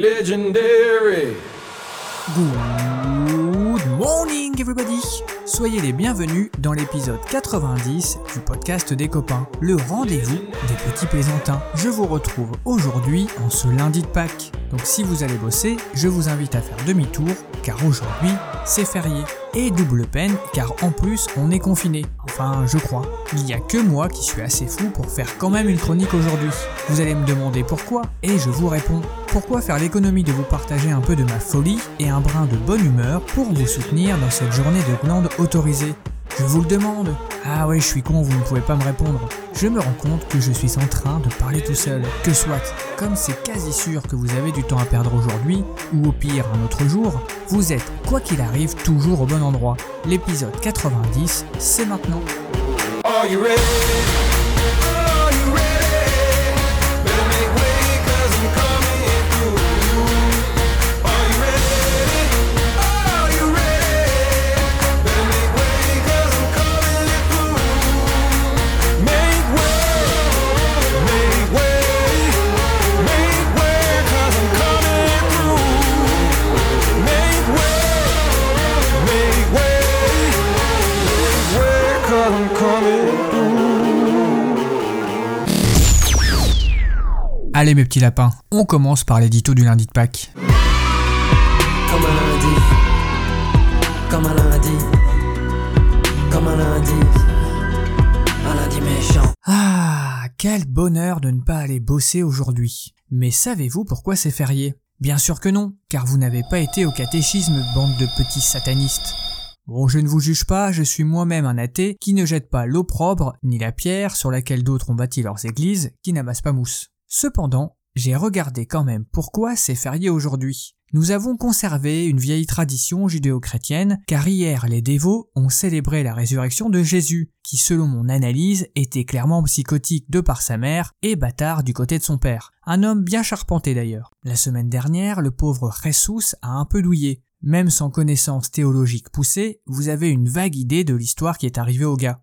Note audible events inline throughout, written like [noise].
Legendary. Good morning everybody Soyez les bienvenus dans l'épisode 90 du podcast des copains, le rendez-vous des petits plaisantins. Je vous retrouve aujourd'hui en ce lundi de Pâques. Donc si vous allez bosser, je vous invite à faire demi-tour car aujourd'hui c'est férié. Et double peine car en plus on est confiné. Enfin je crois. Il n'y a que moi qui suis assez fou pour faire quand même une chronique aujourd'hui. Vous allez me demander pourquoi et je vous réponds. Pourquoi faire l'économie de vous partager un peu de ma folie et un brin de bonne humeur pour vous soutenir dans cette journée de glande autorisée je vous le demande. Ah ouais, je suis con, vous ne pouvez pas me répondre. Je me rends compte que je suis en train de parler tout seul. Que soit, comme c'est quasi sûr que vous avez du temps à perdre aujourd'hui, ou au pire un autre jour, vous êtes, quoi qu'il arrive, toujours au bon endroit. L'épisode 90, c'est maintenant. Allez mes petits lapins, on commence par l'édito du lundi de Pâques. Comme un lundi, comme un lundi, comme un lundi, un lundi méchant. Ah, quel bonheur de ne pas aller bosser aujourd'hui. Mais savez-vous pourquoi c'est férié? Bien sûr que non, car vous n'avez pas été au catéchisme, bande de petits satanistes. Bon, je ne vous juge pas, je suis moi-même un athée qui ne jette pas l'opprobre ni la pierre sur laquelle d'autres ont bâti leurs églises, qui n'amassent pas mousse. Cependant, j'ai regardé quand même pourquoi c'est férié aujourd'hui. Nous avons conservé une vieille tradition judéo-chrétienne, car hier les dévots ont célébré la résurrection de Jésus, qui selon mon analyse était clairement psychotique de par sa mère et bâtard du côté de son père. Un homme bien charpenté d'ailleurs. La semaine dernière, le pauvre Jesus a un peu douillé. Même sans connaissance théologique poussée, vous avez une vague idée de l'histoire qui est arrivée au gars.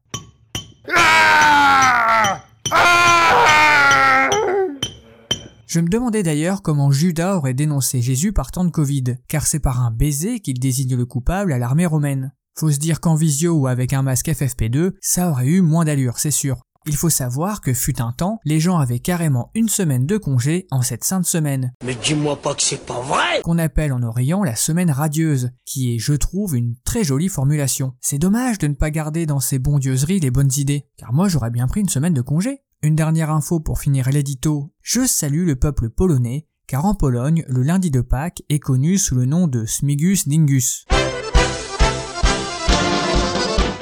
Je me demandais d'ailleurs comment Judas aurait dénoncé Jésus partant de Covid, car c'est par un baiser qu'il désigne le coupable à l'armée romaine. Faut se dire qu'en visio ou avec un masque FFP2, ça aurait eu moins d'allure, c'est sûr. Il faut savoir que fut un temps, les gens avaient carrément une semaine de congé en cette sainte semaine, Mais dis-moi pas que c'est pas vrai qu'on appelle en Orient la semaine radieuse, qui est, je trouve, une très jolie formulation. C'est dommage de ne pas garder dans ces bondieuseries les bonnes idées, car moi j'aurais bien pris une semaine de congé. Une dernière info pour finir l'édito, je salue le peuple polonais, car en Pologne, le lundi de Pâques est connu sous le nom de Smigus Dingus.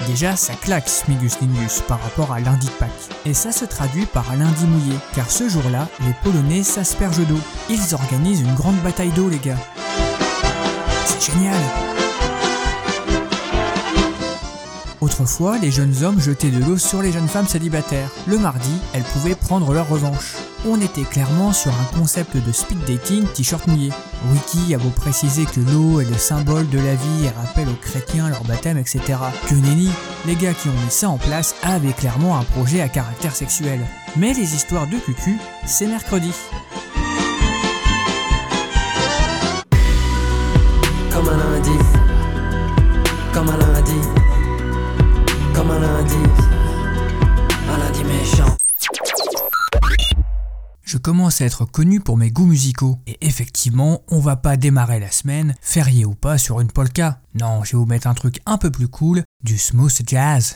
Déjà, ça claque Smigus Dingus par rapport à lundi de Pâques. Et ça se traduit par un lundi mouillé, car ce jour-là, les Polonais s'aspergent d'eau. Ils organisent une grande bataille d'eau, les gars. C'est génial Autrefois, les jeunes hommes jetaient de l'eau sur les jeunes femmes célibataires. Le mardi, elles pouvaient prendre leur revanche. On était clairement sur un concept de speed dating t-shirt mouillé. Wiki a beau préciser que l'eau est le symbole de la vie et rappelle aux chrétiens leur baptême, etc. Que nenni, les gars qui ont mis ça en place avaient clairement un projet à caractère sexuel. Mais les histoires de cucu, c'est mercredi. Commence à être connu pour mes goûts musicaux. Et effectivement, on va pas démarrer la semaine, férié ou pas, sur une polka. Non, je vais vous mettre un truc un peu plus cool, du smooth jazz.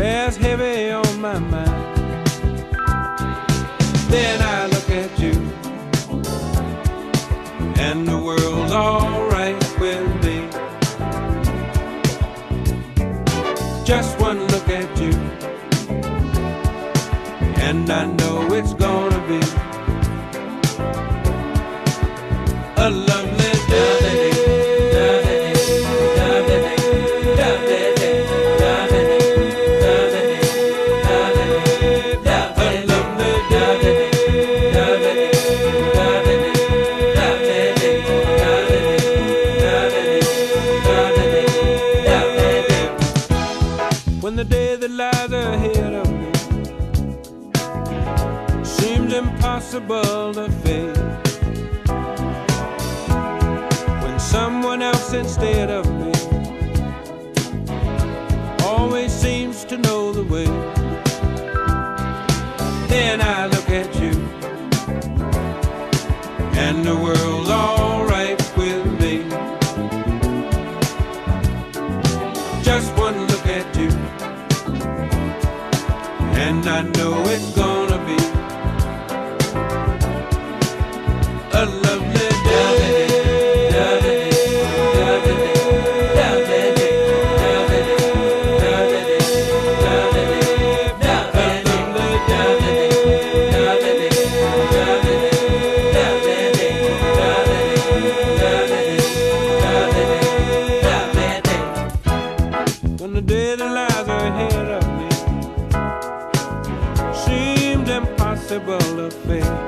Bears heavy on 飞。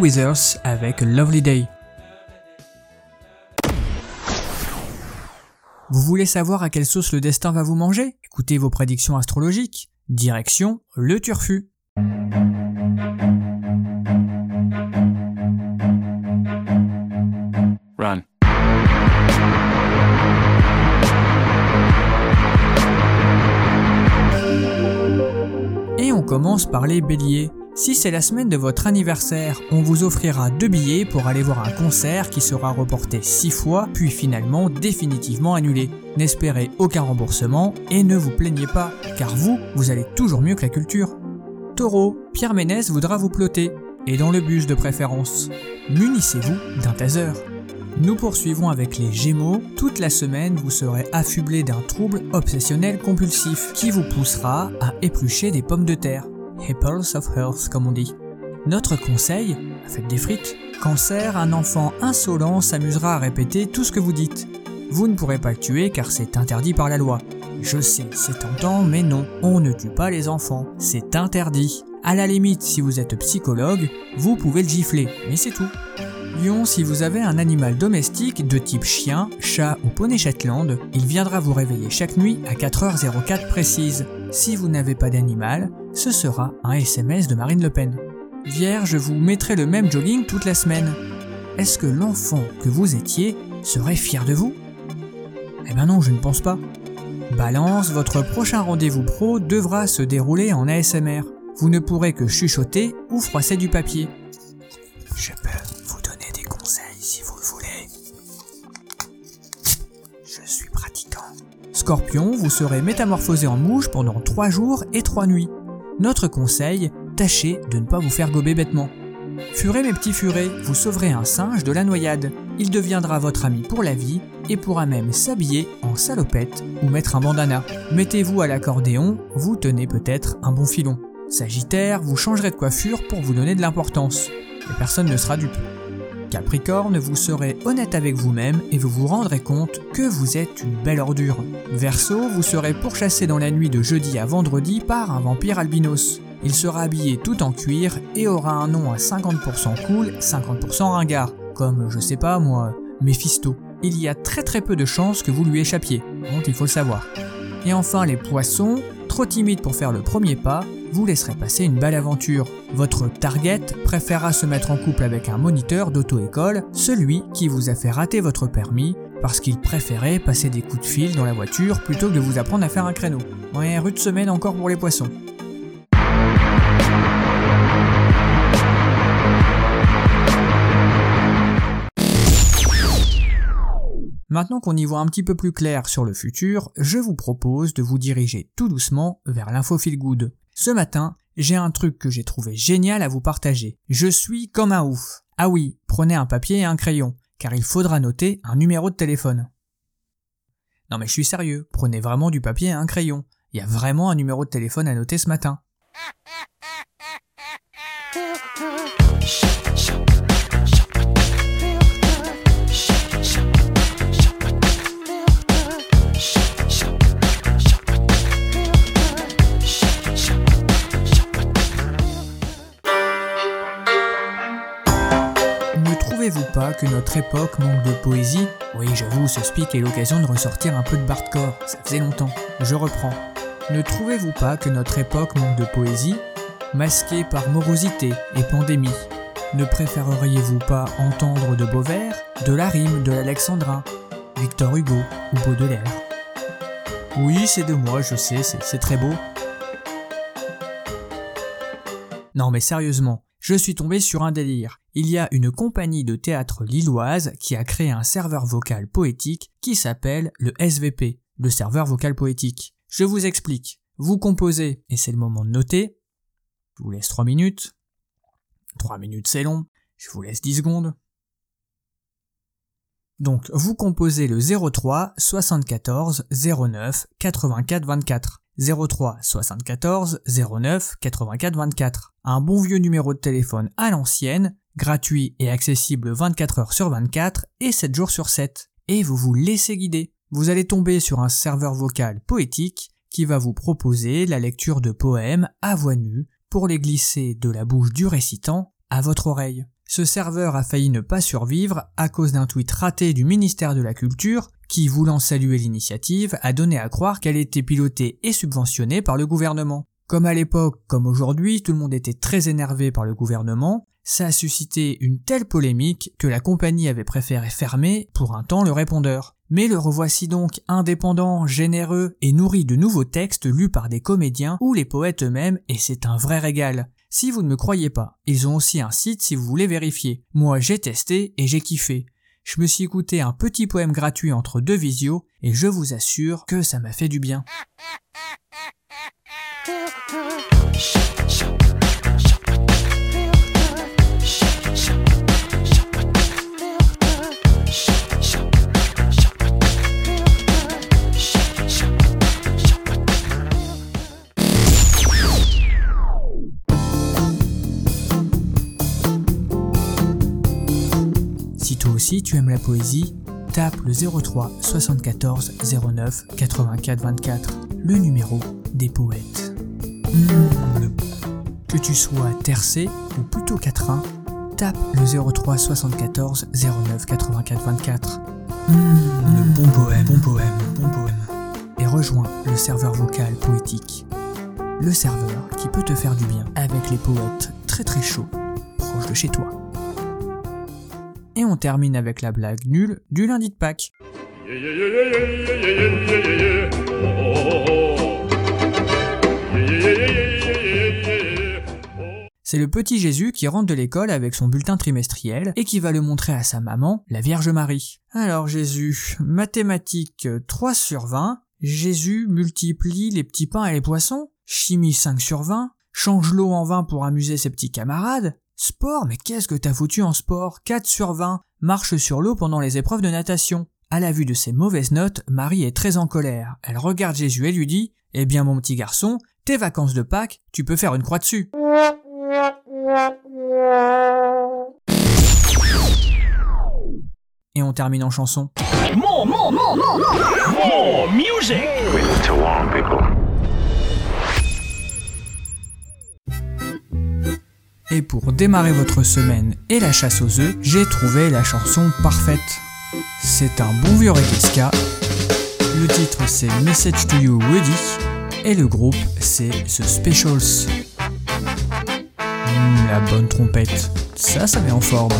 Withers avec Lovely Day. Vous voulez savoir à quelle sauce le destin va vous manger? Écoutez vos prédictions astrologiques. Direction le turfu. Run. Et on commence par les béliers. Si c'est la semaine de votre anniversaire, on vous offrira deux billets pour aller voir un concert qui sera reporté six fois, puis finalement définitivement annulé. N'espérez aucun remboursement et ne vous plaignez pas, car vous, vous allez toujours mieux que la culture. Taureau, Pierre Ménès voudra vous ploter, et dans le bus de préférence. Munissez-vous d'un taser. Nous poursuivons avec les Gémeaux. Toute la semaine, vous serez affublé d'un trouble obsessionnel compulsif qui vous poussera à éplucher des pommes de terre. Apples of Earth, comme on dit. Notre conseil, faites des frites. Cancer, un enfant insolent s'amusera à répéter tout ce que vous dites. Vous ne pourrez pas le tuer car c'est interdit par la loi. Je sais, c'est tentant, mais non, on ne tue pas les enfants, c'est interdit. À la limite, si vous êtes psychologue, vous pouvez le gifler, mais c'est tout. Lion, si vous avez un animal domestique de type chien, chat ou poney Shetland, il viendra vous réveiller chaque nuit à 4h04 précise. Si vous n'avez pas d'animal, ce sera un SMS de Marine Le Pen. Vierge, vous mettrez le même jogging toute la semaine. Est-ce que l'enfant que vous étiez serait fier de vous? Eh ben non, je ne pense pas. Balance, votre prochain rendez-vous pro devra se dérouler en ASMR. Vous ne pourrez que chuchoter ou froisser du papier. Je peux vous donner des conseils si vous le voulez. Je suis pratiquant. Scorpion, vous serez métamorphosé en mouche pendant 3 jours et 3 nuits. Notre conseil, tâchez de ne pas vous faire gober bêtement. Furez mes petits furets, vous sauverez un singe de la noyade. Il deviendra votre ami pour la vie et pourra même s'habiller en salopette ou mettre un bandana. Mettez-vous à l'accordéon, vous tenez peut-être un bon filon. Sagittaire, vous changerez de coiffure pour vous donner de l'importance. Et personne ne sera dupe. Capricorne, vous serez honnête avec vous-même et vous vous rendrez compte que vous êtes une belle ordure. Verseau, vous serez pourchassé dans la nuit de jeudi à vendredi par un vampire albinos. Il sera habillé tout en cuir et aura un nom à 50% cool, 50% ringard, comme je sais pas moi, Mephisto. Il y a très très peu de chances que vous lui échappiez, donc il faut le savoir. Et enfin les poissons, trop timides pour faire le premier pas, vous laisserez passer une belle aventure. Votre target préférera se mettre en couple avec un moniteur d'auto-école, celui qui vous a fait rater votre permis parce qu'il préférait passer des coups de fil dans la voiture plutôt que de vous apprendre à faire un créneau. Ouais, rude semaine encore pour les poissons. Maintenant qu'on y voit un petit peu plus clair sur le futur, je vous propose de vous diriger tout doucement vers l'info. Ce matin, j'ai un truc que j'ai trouvé génial à vous partager. Je suis comme un ouf. Ah oui, prenez un papier et un crayon, car il faudra noter un numéro de téléphone. Non mais je suis sérieux, prenez vraiment du papier et un crayon. Il y a vraiment un numéro de téléphone à noter ce matin. [laughs] que notre époque manque de poésie Oui, j'avoue, ce speak est l'occasion de ressortir un peu de bardcore, ça faisait longtemps. Je reprends. Ne trouvez-vous pas que notre époque manque de poésie? Masquée par morosité et pandémie. Ne préféreriez-vous pas entendre de beaux vers, de la rime, de l'alexandrin, Victor Hugo ou Baudelaire? Oui, c'est de moi, je sais, c'est très beau. Non mais sérieusement, je suis tombé sur un délire. Il y a une compagnie de théâtre lilloise qui a créé un serveur vocal poétique qui s'appelle le SVP, le serveur vocal poétique. Je vous explique. Vous composez, et c'est le moment de noter. Je vous laisse 3 minutes. 3 minutes c'est long. Je vous laisse 10 secondes. Donc, vous composez le 03 74 09 84 24. 03 74 09 84 24. Un bon vieux numéro de téléphone à l'ancienne, gratuit et accessible 24 heures sur 24 et 7 jours sur 7. Et vous vous laissez guider. Vous allez tomber sur un serveur vocal poétique qui va vous proposer la lecture de poèmes à voix nue pour les glisser de la bouche du récitant à votre oreille. Ce serveur a failli ne pas survivre à cause d'un tweet raté du ministère de la Culture qui, voulant saluer l'initiative, a donné à croire qu'elle était pilotée et subventionnée par le gouvernement. Comme à l'époque, comme aujourd'hui, tout le monde était très énervé par le gouvernement, ça a suscité une telle polémique que la compagnie avait préféré fermer pour un temps le répondeur. Mais le revoici donc indépendant, généreux et nourri de nouveaux textes lus par des comédiens ou les poètes eux-mêmes et c'est un vrai régal. Si vous ne me croyez pas, ils ont aussi un site si vous voulez vérifier. Moi j'ai testé et j'ai kiffé. Je me suis écouté un petit poème gratuit entre deux visios et je vous assure que ça m'a fait du bien. Aussi tu aimes la poésie, tape le 03 74 09 84 24, le numéro des poètes. Mmh, Que tu sois tercé ou plutôt quatrain, tape le 03 74 09 84 24. Mmh, le bon poème, bon poème, bon poème. Et rejoins le serveur vocal poétique. Le serveur qui peut te faire du bien avec les poètes très très chauds, proches de chez toi. On termine avec la blague nulle du lundi de Pâques. C'est le petit Jésus qui rentre de l'école avec son bulletin trimestriel et qui va le montrer à sa maman, la Vierge Marie. Alors Jésus, mathématiques 3 sur 20, Jésus multiplie les petits pains et les poissons, chimie 5 sur 20, change l'eau en vin pour amuser ses petits camarades, sport, mais qu'est-ce que t'as foutu en sport? 4 sur 20, marche sur l'eau pendant les épreuves de natation. À la vue de ces mauvaises notes, Marie est très en colère. Elle regarde Jésus et lui dit Eh bien mon petit garçon, tes vacances de Pâques, tu peux faire une croix dessus. Et on termine en chanson. More, more, more, more, more, more music. Et pour démarrer votre semaine et la chasse aux œufs, j'ai trouvé la chanson parfaite. C'est un bon vieux requesca. Le titre c'est Message to You Woody et le groupe c'est The Specials. La bonne trompette, ça ça met en forme.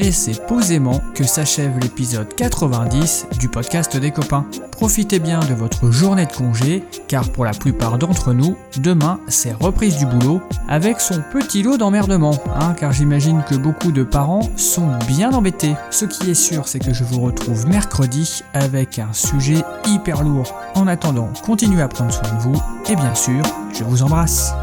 Et c'est posément que s'achève l'épisode 90 du podcast des copains. Profitez bien de votre journée de congé, car pour la plupart d'entre nous, demain c'est reprise du boulot avec son petit lot d'emmerdement, hein, car j'imagine que beaucoup de parents sont bien embêtés. Ce qui est sûr, c'est que je vous retrouve mercredi avec un sujet hyper lourd. En attendant, continuez à prendre soin de vous, et bien sûr, je vous embrasse.